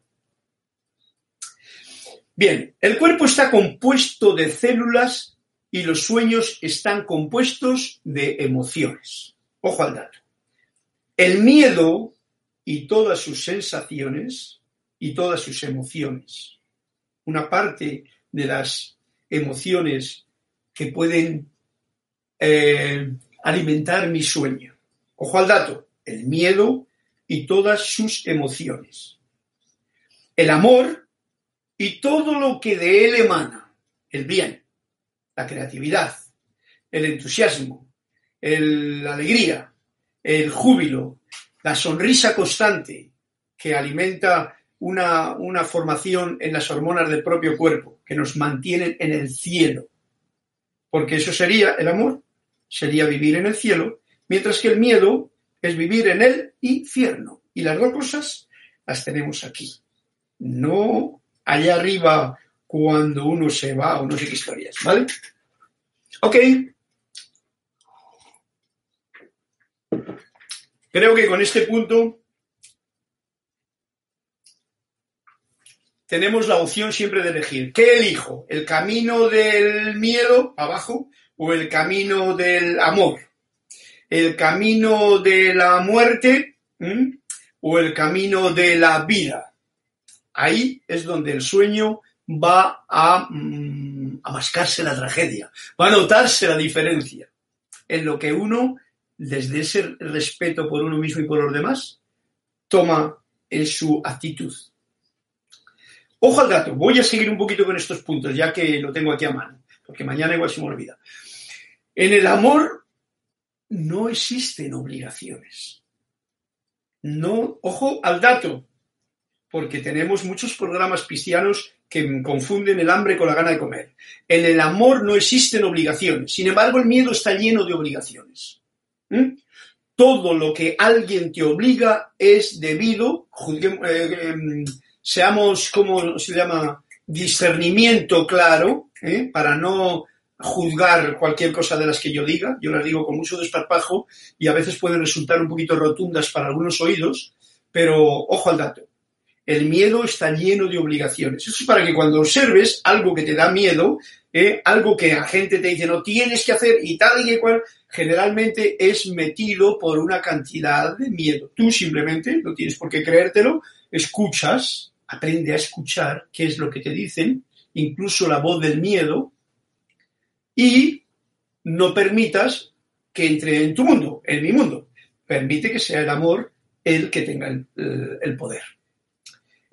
Bien, el cuerpo está compuesto de células y los sueños están compuestos de emociones. Ojo al dato. El miedo y todas sus sensaciones y todas sus emociones. Una parte de las emociones que pueden eh, alimentar mi sueño. Ojo al dato. El miedo y todas sus emociones. El amor y todo lo que de él emana. El bien, la creatividad, el entusiasmo, la alegría, el júbilo, la sonrisa constante que alimenta una, una, formación en las hormonas del propio cuerpo, que nos mantienen en el cielo. Porque eso sería el amor, sería vivir en el cielo, mientras que el miedo es vivir en el infierno. Y las dos cosas las tenemos aquí. No allá arriba cuando uno se va o no sé qué historias, ¿vale? Ok. Creo que con este punto tenemos la opción siempre de elegir. ¿Qué elijo? ¿El camino del miedo abajo o el camino del amor? ¿El camino de la muerte o el camino de la vida? Ahí es donde el sueño va a, mm, a mascarse la tragedia, va a notarse la diferencia en lo que uno desde ese respeto por uno mismo y por los demás, toma en su actitud. Ojo al dato, voy a seguir un poquito con estos puntos, ya que lo tengo aquí a mano, porque mañana igual se me olvida. En el amor no existen obligaciones. No, ojo al dato, porque tenemos muchos programas cristianos que confunden el hambre con la gana de comer. En el amor no existen obligaciones, sin embargo el miedo está lleno de obligaciones. ¿Mm? Todo lo que alguien te obliga es debido, eh, em, seamos, como se llama? Discernimiento claro, ¿eh? para no juzgar cualquier cosa de las que yo diga. Yo las digo con mucho desparpajo y a veces pueden resultar un poquito rotundas para algunos oídos, pero ojo al dato. El miedo está lleno de obligaciones. Eso es para que cuando observes algo que te da miedo, ¿eh? algo que la gente te dice no tienes que hacer y tal y cual, generalmente es metido por una cantidad de miedo. Tú simplemente, no tienes por qué creértelo, escuchas, aprende a escuchar qué es lo que te dicen, incluso la voz del miedo, y no permitas que entre en tu mundo, en mi mundo. Permite que sea el amor el que tenga el, el poder.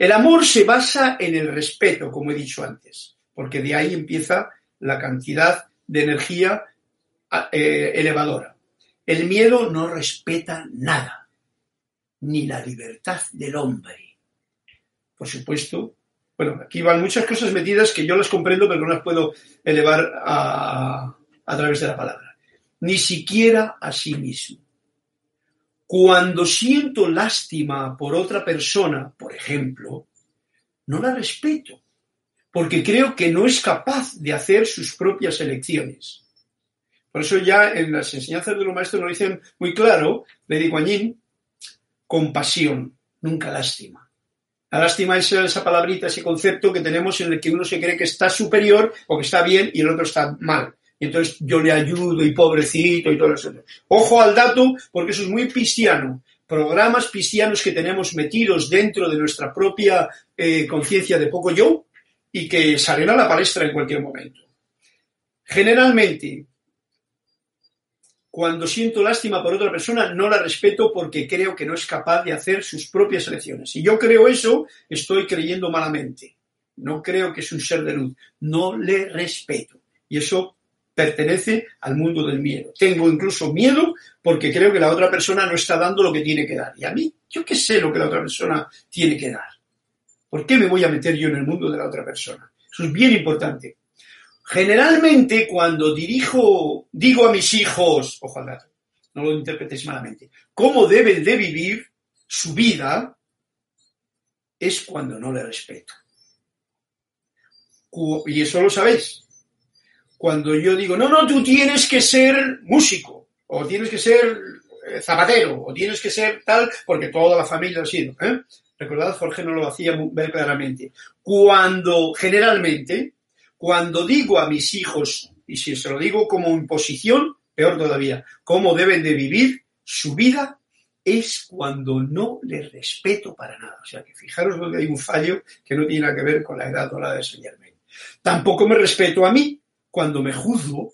El amor se basa en el respeto, como he dicho antes porque de ahí empieza la cantidad de energía eh, elevadora. El miedo no respeta nada, ni la libertad del hombre. Por supuesto, bueno, aquí van muchas cosas metidas que yo las comprendo, pero no las puedo elevar a, a través de la palabra. Ni siquiera a sí mismo. Cuando siento lástima por otra persona, por ejemplo, no la respeto porque creo que no es capaz de hacer sus propias elecciones. Por eso ya en las enseñanzas de los maestros nos dicen muy claro, digo a compasión, nunca lástima. La lástima es esa palabrita, ese concepto que tenemos en el que uno se cree que está superior o que está bien y el otro está mal. Entonces yo le ayudo y pobrecito y todo eso. Ojo al dato, porque eso es muy cristiano. Programas cristianos que tenemos metidos dentro de nuestra propia eh, conciencia de poco yo, y que salen a la palestra en cualquier momento. Generalmente, cuando siento lástima por otra persona, no la respeto porque creo que no es capaz de hacer sus propias elecciones. Si yo creo eso, estoy creyendo malamente. No creo que es un ser de luz. No le respeto. Y eso pertenece al mundo del miedo. Tengo incluso miedo porque creo que la otra persona no está dando lo que tiene que dar. Y a mí, yo qué sé lo que la otra persona tiene que dar. ¿Por qué me voy a meter yo en el mundo de la otra persona? Eso es bien importante. Generalmente cuando dirijo, digo a mis hijos, ojalá, no lo interpretéis malamente, cómo deben de vivir su vida, es cuando no le respeto. Y eso lo sabéis. Cuando yo digo, no, no, tú tienes que ser músico, o tienes que ser eh, zapatero, o tienes que ser tal, porque toda la familia ha sido. ¿eh? Recordad, Jorge no lo hacía muy claramente. Cuando, generalmente, cuando digo a mis hijos, y si se lo digo como imposición, peor todavía, cómo deben de vivir su vida, es cuando no les respeto para nada. O sea que fijaros donde hay un fallo que no tiene nada que ver con la edad dorada de Señor Tampoco me respeto a mí cuando me juzgo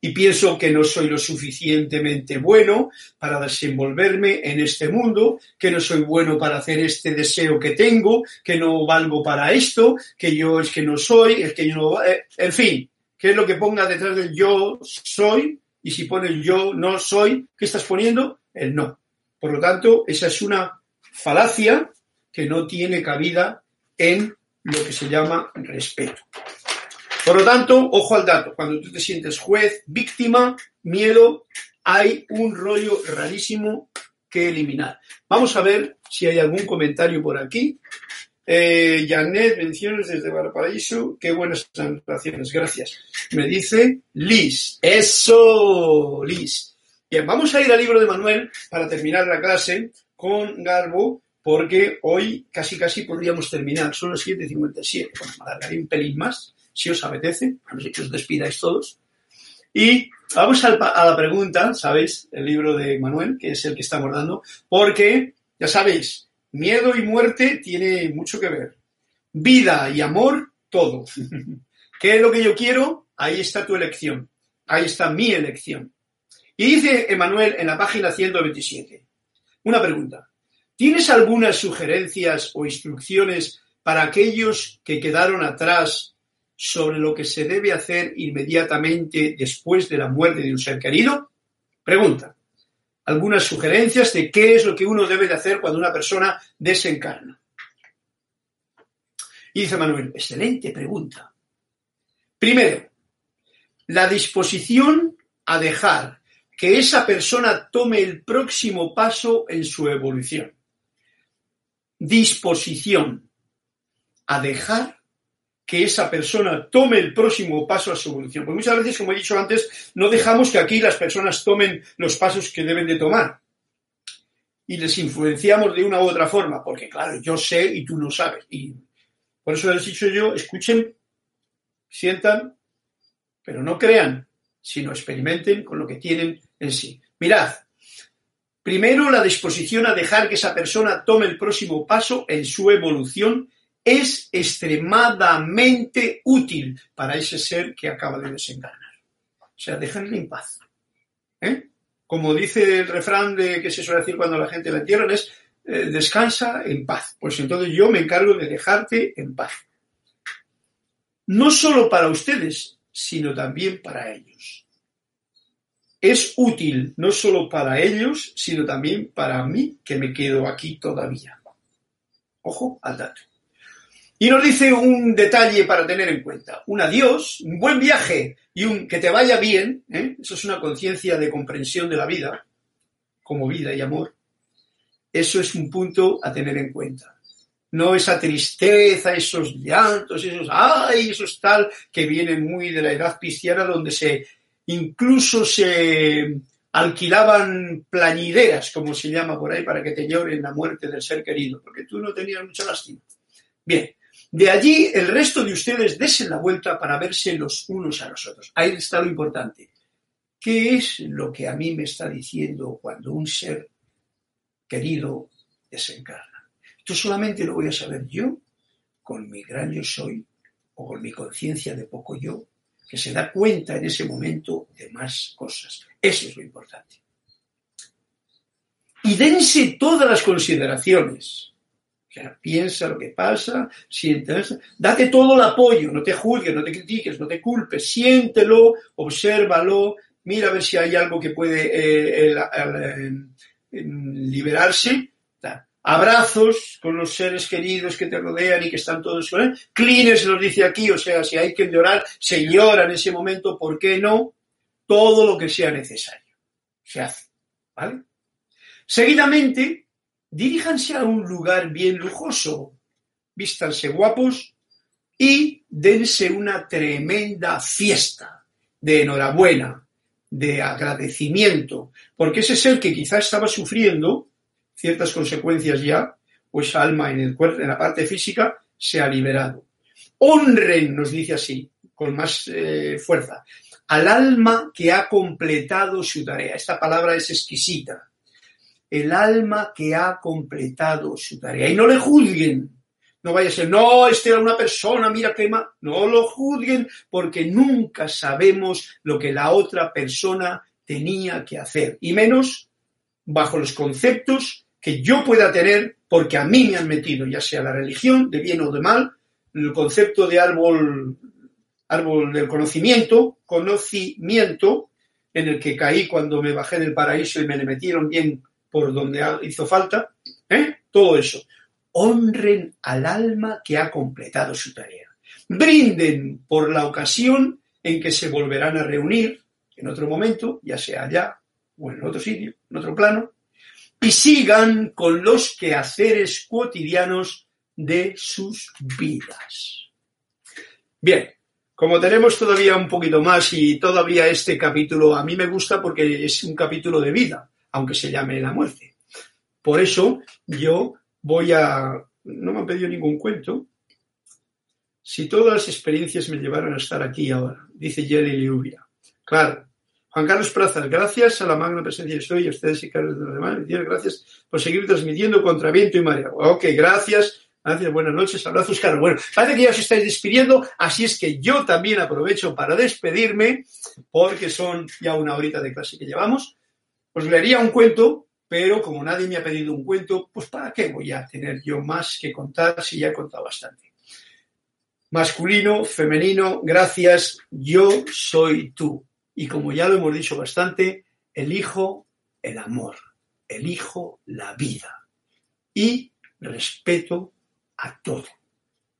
y pienso que no soy lo suficientemente bueno para desenvolverme en este mundo, que no soy bueno para hacer este deseo que tengo, que no valgo para esto, que yo es que no soy, es que yo no... Eh, en fin, ¿qué es lo que ponga detrás del yo soy? Y si pones yo no soy, ¿qué estás poniendo? El no. Por lo tanto, esa es una falacia que no tiene cabida en lo que se llama respeto. Por lo tanto, ojo al dato, cuando tú te sientes juez, víctima, miedo, hay un rollo rarísimo que eliminar. Vamos a ver si hay algún comentario por aquí. Eh, Janet, menciones desde Valparaíso. Qué buenas presentaciones, gracias. Me dice Liz. Eso, Liz. Bien, vamos a ir al libro de Manuel para terminar la clase con Garbo, porque hoy casi casi podríamos terminar. Son las 7.57. Bueno, me alargaré un pelín más si os apetece, a despidáis todos. Y vamos a la pregunta, ¿sabéis? El libro de Manuel, que es el que estamos dando, porque, ya sabéis, miedo y muerte tiene mucho que ver. Vida y amor, todo. [LAUGHS] ¿Qué es lo que yo quiero? Ahí está tu elección. Ahí está mi elección. Y dice Emanuel en la página 127, una pregunta. ¿Tienes algunas sugerencias o instrucciones para aquellos que quedaron atrás sobre lo que se debe hacer inmediatamente después de la muerte de un ser querido? Pregunta. Algunas sugerencias de qué es lo que uno debe de hacer cuando una persona desencarna. Y dice Manuel, excelente pregunta. Primero, la disposición a dejar que esa persona tome el próximo paso en su evolución. Disposición a dejar que esa persona tome el próximo paso a su evolución. Porque muchas veces, como he dicho antes, no dejamos que aquí las personas tomen los pasos que deben de tomar. Y les influenciamos de una u otra forma, porque claro, yo sé y tú no sabes. Y por eso les he dicho yo, escuchen, sientan, pero no crean, sino experimenten con lo que tienen en sí. Mirad, primero la disposición a dejar que esa persona tome el próximo paso en su evolución es extremadamente útil para ese ser que acaba de desencarnar. O sea, déjenle en paz. ¿Eh? Como dice el refrán de que se suele decir cuando la gente la entierran, es eh, descansa en paz. Pues entonces yo me encargo de dejarte en paz. No solo para ustedes, sino también para ellos. Es útil no solo para ellos, sino también para mí que me quedo aquí todavía. Ojo al dato. Y nos dice un detalle para tener en cuenta. Un adiós, un buen viaje y un que te vaya bien, ¿eh? eso es una conciencia de comprensión de la vida, como vida y amor. Eso es un punto a tener en cuenta. No esa tristeza, esos llantos, esos ay, esos tal, que vienen muy de la edad cristiana, donde se incluso se alquilaban plañideras, como se llama por ahí, para que te lloren la muerte del ser querido, porque tú no tenías mucha lástima. Bien, de allí el resto de ustedes desen la vuelta para verse los unos a los otros. Ahí está lo importante. ¿Qué es lo que a mí me está diciendo cuando un ser querido desencarna? Esto solamente lo voy a saber yo con mi gran yo soy o con mi conciencia de poco yo, que se da cuenta en ese momento de más cosas. Eso es lo importante. Y dense todas las consideraciones o sea, piensa lo que pasa, siente, date todo el apoyo, no te juzgues, no te critiques, no te culpes, siéntelo, obsérvalo, mira a ver si hay algo que puede eh, liberarse. Abrazos con los seres queridos que te rodean y que están todos con él. Clines nos dice aquí, o sea, si hay que llorar, se llora en ese momento, ¿por qué no? Todo lo que sea necesario. Se hace. ¿Vale? Seguidamente, diríjanse a un lugar bien lujoso, vístanse guapos y dense una tremenda fiesta de enhorabuena, de agradecimiento, porque ese ser que quizá estaba sufriendo ciertas consecuencias ya, pues alma en el cuerpo, en la parte física, se ha liberado. Honren, nos dice así, con más eh, fuerza, al alma que ha completado su tarea. Esta palabra es exquisita. El alma que ha completado su tarea. Y no le juzguen. No vaya a ser, no, este era una persona, mira qué más. No lo juzguen porque nunca sabemos lo que la otra persona tenía que hacer. Y menos bajo los conceptos que yo pueda tener porque a mí me han metido, ya sea la religión, de bien o de mal, el concepto de árbol árbol del conocimiento, conocimiento, en el que caí cuando me bajé del paraíso y me le metieron bien por donde hizo falta, ¿eh? todo eso. Honren al alma que ha completado su tarea. Brinden por la ocasión en que se volverán a reunir en otro momento, ya sea allá o en otro sitio, en otro plano, y sigan con los quehaceres cotidianos de sus vidas. Bien, como tenemos todavía un poquito más y todavía este capítulo a mí me gusta porque es un capítulo de vida, aunque se llame la muerte. Por eso yo voy a... No me han pedido ningún cuento. Si todas las experiencias me llevaron a estar aquí ahora, dice Jerry Liubia. Claro. Juan Carlos Prazas, gracias a la magna presencia de soy a ustedes y Carlos de los demás. Gracias por seguir transmitiendo contra viento y marea. Ok, gracias Gracias, buenas noches, abrazos, Carlos. Bueno, parece que ya os estáis despidiendo, así es que yo también aprovecho para despedirme, porque son ya una horita de clase que llevamos. Os leería un cuento, pero como nadie me ha pedido un cuento, pues ¿para qué voy a tener yo más que contar si ya he contado bastante? Masculino, femenino, gracias, yo soy tú. Y como ya lo hemos dicho bastante, elijo el amor, elijo la vida y respeto a todo,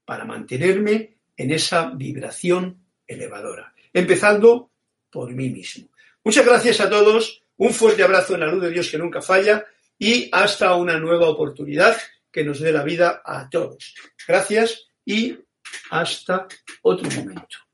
para mantenerme en esa vibración elevadora, empezando por mí mismo. Muchas gracias a todos, un fuerte abrazo en la luz de Dios que nunca falla y hasta una nueva oportunidad que nos dé la vida a todos. Gracias y hasta otro momento.